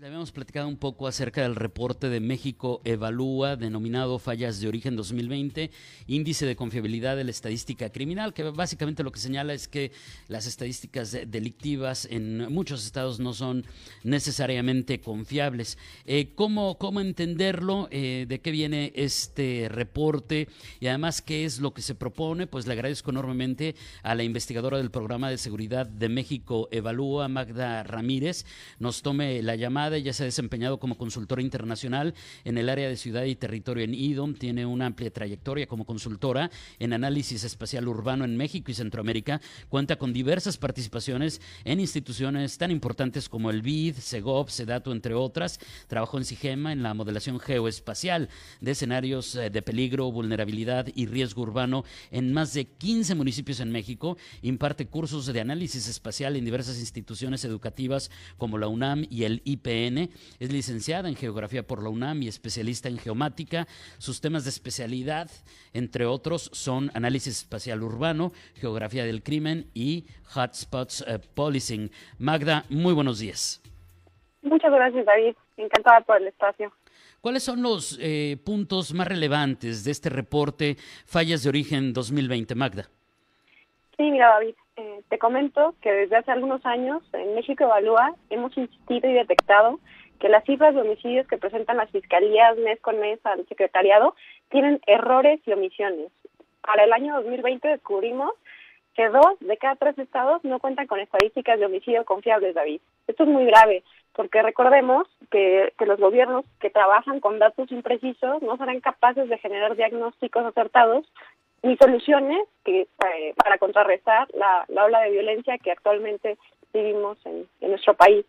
Le habíamos platicado un poco acerca del reporte de México Evalúa, denominado Fallas de Origen 2020, índice de confiabilidad de la estadística criminal, que básicamente lo que señala es que las estadísticas delictivas en muchos estados no son necesariamente confiables. Eh, ¿cómo, ¿cómo, entenderlo? Eh, ¿De qué viene este reporte? Y además, ¿qué es lo que se propone? Pues le agradezco enormemente a la investigadora del Programa de Seguridad de México Evalúa, Magda Ramírez, nos tome la llamada ella se ha desempeñado como consultora internacional en el área de ciudad y territorio en IDOM, tiene una amplia trayectoria como consultora en análisis espacial urbano en México y Centroamérica, cuenta con diversas participaciones en instituciones tan importantes como el BID, SEGOP, SEDATO, entre otras. Trabajó en SIGEMA en la modelación geoespacial de escenarios eh, de peligro, vulnerabilidad y riesgo urbano en más de 15 municipios en México. Imparte cursos de análisis espacial en diversas instituciones educativas como la UNAM y el IPN es licenciada en Geografía por la UNAM y especialista en Geomática. Sus temas de especialidad, entre otros, son análisis espacial urbano, geografía del crimen y hotspots eh, policing. Magda, muy buenos días. Muchas gracias, David. Encantada por el espacio. ¿Cuáles son los eh, puntos más relevantes de este reporte Fallas de Origen 2020, Magda? Sí, mira, David, eh, te comento que desde hace algunos años en México Evalúa hemos insistido y detectado que las cifras de homicidios que presentan las fiscalías mes con mes al secretariado tienen errores y omisiones. Para el año 2020 descubrimos que dos de cada tres estados no cuentan con estadísticas de homicidio confiables, David. Esto es muy grave, porque recordemos que, que, los gobiernos que trabajan con datos imprecisos no serán capaces de generar diagnósticos acertados ni soluciones que eh, para contrarrestar la, la, ola de violencia que actualmente vivimos en, nuestro país.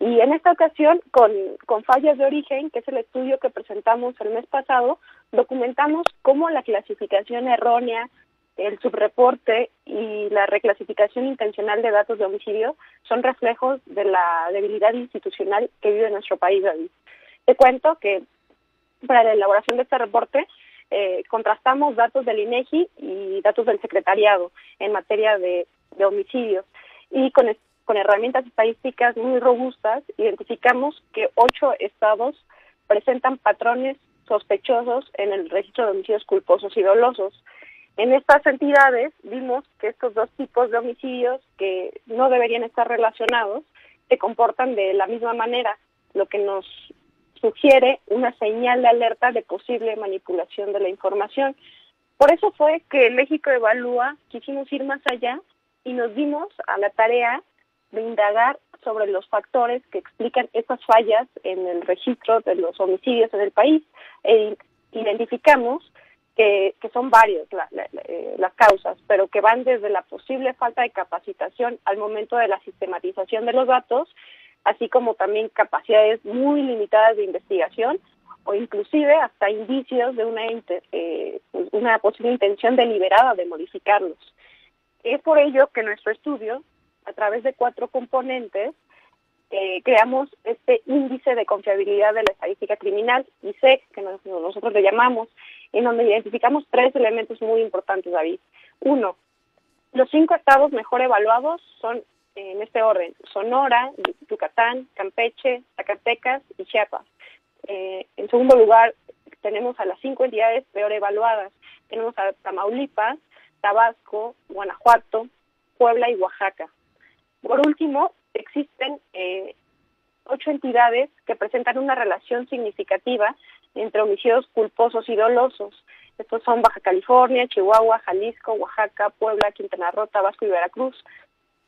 Y en esta ocasión, con, con fallas de origen, que es el estudio que presentamos el mes pasado, documentamos cómo la clasificación errónea, el subreporte y la reclasificación intencional de datos de homicidio son reflejos de la debilidad institucional que vive nuestro país, David. Te cuento que para la elaboración de este reporte eh, contrastamos datos del INEGI y datos del secretariado en materia de, homicidios y con, con herramientas estadísticas muy robustas identificamos que ocho estados presentan patrones sospechosos en el registro de homicidios culposos y dolosos. En estas entidades vimos que estos dos tipos de homicidios que no deberían estar relacionados se comportan de la misma manera, lo que nos sugiere una señal de alerta de posible manipulación de la información. Por eso fue que México Evalúa quisimos ir más allá y nos dimos a la tarea de indagar sobre los factores que explican estas fallas en el registro de los homicidios en el país e identificamos que, que son varias eh, las causas, pero que van desde la posible falta de capacitación al momento de la sistematización de los datos así como también capacidades muy limitadas de investigación o inclusive hasta indicios de una, eh, una posible intención deliberada de modificarlos. Es por ello que nuestro estudio, a través de cuatro componentes, eh, creamos este índice de confiabilidad de la estadística criminal, ISEC, que nosotros le llamamos, en donde identificamos tres elementos muy importantes, David. Uno, los cinco estados mejor evaluados son en este orden, Sonora, Yucatán, Campeche, Zacatecas y Chiapas. Eh, en segundo lugar, tenemos a las cinco entidades peor evaluadas. Tenemos a Tamaulipas, Tabasco, Guanajuato, Puebla y Oaxaca. Por último, existen eh, ocho entidades que presentan una relación significativa entre homicidios culposos y dolosos. Estos son Baja California, Chihuahua, Jalisco, Oaxaca, Puebla, Quintana Roo, Tabasco y Veracruz.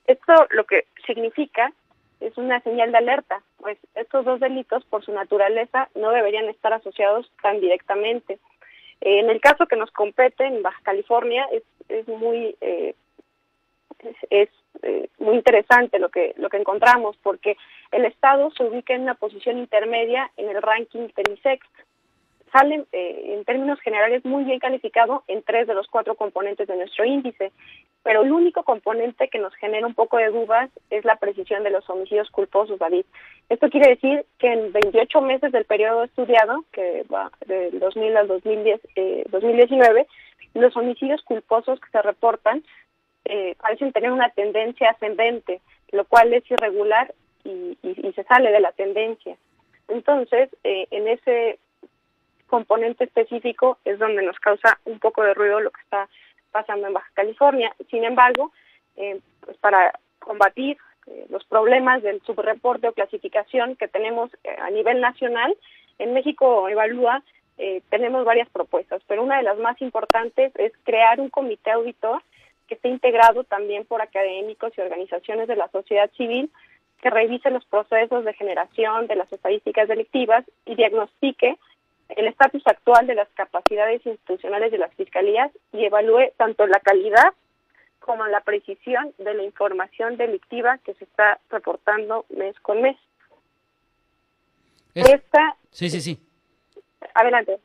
Esto lo que significa es una señal de alerta, pues estos dos delitos por su naturaleza no deberían estar asociados tan directamente. en el caso que nos compete en Baja California es, es muy eh, es, eh, muy interesante lo que lo que encontramos porque el estado se ubica en una posición intermedia en el ranking del ISEC sale eh, en términos generales muy bien calificado en tres de los cuatro componentes de nuestro índice, pero el único componente que nos genera un poco de dudas es la precisión de los homicidios culposos, David. Esto quiere decir que en 28 meses del periodo estudiado, que va del 2000 al 2010, eh, 2019, los homicidios culposos que se reportan eh, parecen tener una tendencia ascendente, lo cual es irregular y, y se sale de la tendencia. Entonces, eh, en ese componente específico es donde nos causa un poco de ruido lo que está pasando en Baja California. Sin embargo, eh, pues para combatir eh, los problemas del subreporte o clasificación que tenemos eh, a nivel nacional, en México Evalúa tenemos varias propuestas, pero una de las más importantes es crear un comité auditor que esté integrado también por académicos y organizaciones de la sociedad civil que revise los procesos de generación de las estadísticas delictivas y diagnostique el estatus actual de las capacidades institucionales de las fiscalías y evalúe tanto la calidad como la precisión de la información delictiva que se está reportando mes con mes. Esta, sí, sí, sí. Adelante.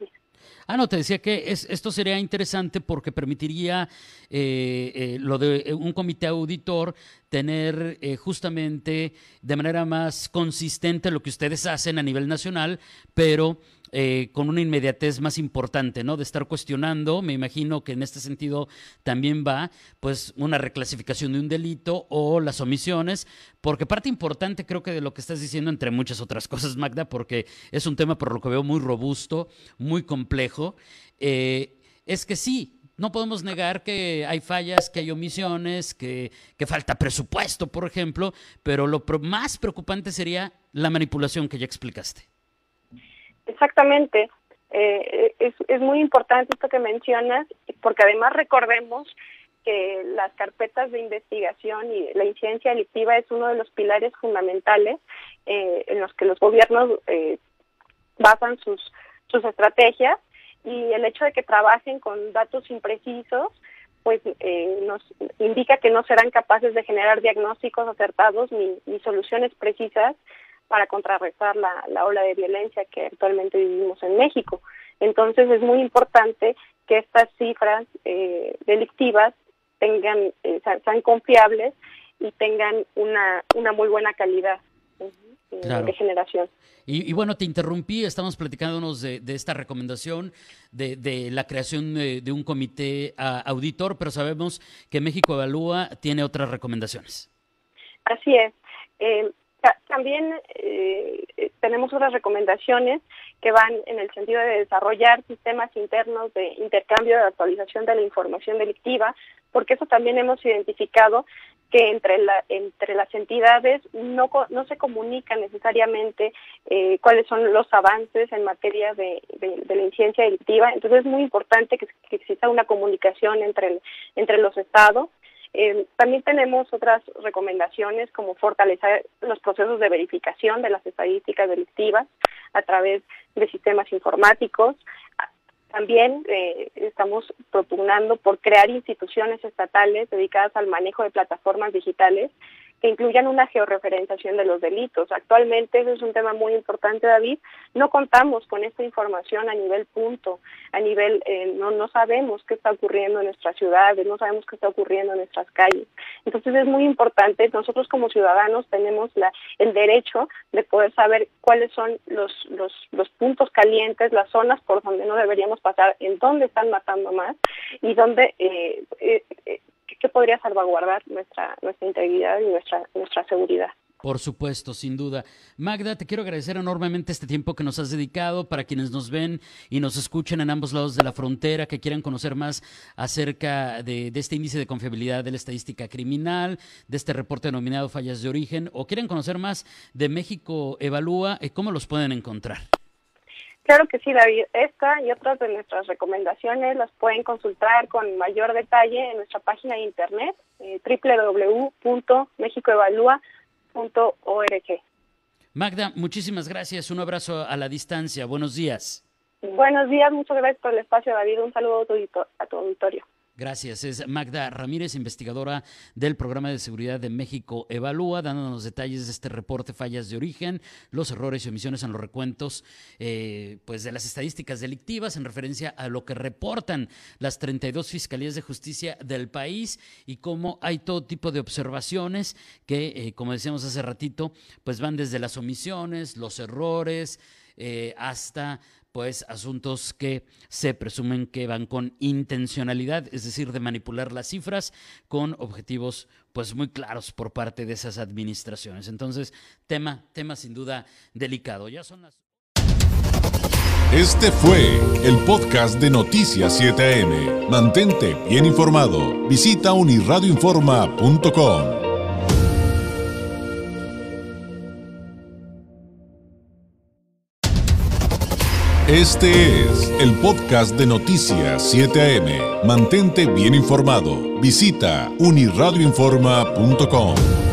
Ah, no, te decía que es, esto sería interesante porque permitiría eh, eh, lo de un comité auditor tener eh, justamente de manera más consistente lo que ustedes hacen a nivel nacional, pero eh, con una inmediatez más importante, ¿no? De estar cuestionando, me imagino que en este sentido también va, pues, una reclasificación de un delito o las omisiones, porque parte importante creo que de lo que estás diciendo, entre muchas otras cosas, Magda, porque es un tema por lo que veo muy robusto, muy complejo, eh, es que sí, no podemos negar que hay fallas, que hay omisiones, que, que falta presupuesto, por ejemplo, pero lo más preocupante sería la manipulación que ya explicaste. Exactamente. Eh, es, es muy importante esto que mencionas, porque además recordemos que las carpetas de investigación y la incidencia delictiva es uno de los pilares fundamentales eh, en los que los gobiernos eh, basan sus, sus estrategias y el hecho de que trabajen con datos imprecisos pues nos indica que no serán capaces de generar diagnósticos acertados ni, ni soluciones precisas para contrarrestar la, la ola de violencia que actualmente vivimos en México. Entonces es muy importante que estas cifras eh, delictivas tengan eh, sean confiables y tengan una, una muy buena calidad de generación. Y, bueno, te interrumpí, estamos platicándonos de, de esta recomendación de, de la creación de, un comité auditor, pero sabemos que México Evalúa tiene otras recomendaciones. Así es. Eh, también eh, tenemos otras recomendaciones que van en el sentido de desarrollar sistemas internos de intercambio de actualización de la información delictiva, porque eso también hemos identificado que entre la, entre las entidades no, no se comunican necesariamente eh, cuáles son los avances en materia de, de, la incidencia delictiva. Entonces es muy importante que, que exista una comunicación entre, entre los estados eh, también tenemos otras recomendaciones como fortalecer los procesos de verificación de las estadísticas delictivas a través de sistemas informáticos. También eh, estamos propugnando por crear instituciones estatales dedicadas al manejo de plataformas digitales que incluyan una georreferenciación de los delitos. Actualmente, eso es un tema muy importante, David, no contamos con esta información a nivel punto, a nivel, eh, no, no sabemos qué está ocurriendo en nuestras ciudades, no sabemos qué está ocurriendo en nuestras calles. Entonces es muy importante, nosotros como ciudadanos tenemos la, el derecho de poder saber cuáles son los, los, los puntos calientes, las zonas por donde no deberíamos pasar, en dónde están matando más y dónde eh, eh, eh que podría salvaguardar nuestra, nuestra integridad y nuestra, nuestra seguridad. Por supuesto, sin duda. Magda, te quiero agradecer enormemente este tiempo que nos has dedicado para quienes nos ven y nos escuchan en ambos lados de la frontera, que quieran conocer más acerca de, este índice de confiabilidad de la estadística criminal, de este reporte denominado Fallas de Origen, o quieren conocer más de México Evalúa, eh, ¿cómo los pueden encontrar? Claro que sí, David. Esta y otras de nuestras recomendaciones las pueden consultar con mayor detalle en nuestra página de internet eh, www.mexicoevalúa.org. Magda, muchísimas gracias. Un abrazo a la distancia. Buenos días. Buenos días, muchas gracias por el espacio, David. Un saludo a tu auditorio. Gracias. Es Magda Ramírez, investigadora del Programa de Seguridad de México Evalúa, dándonos detalles de este reporte Fallas de Origen, los errores y omisiones en los recuentos eh, pues de las estadísticas delictivas en referencia a lo que reportan las 32 fiscalías de justicia del país y cómo hay todo tipo de observaciones que, eh, como decíamos hace ratito, pues van desde las omisiones, los errores, eh, hasta pues asuntos que se presumen que van con intencionalidad, es decir, de manipular las cifras con objetivos pues muy claros por parte de esas administraciones. Entonces, tema, tema sin duda delicado. Ya son las este fue el podcast de Noticias 7am. Mantente bien informado. Visita unirradioinforma.com. Este es el podcast de Noticias 7am. Mantente bien informado. Visita unirradioinforma.com.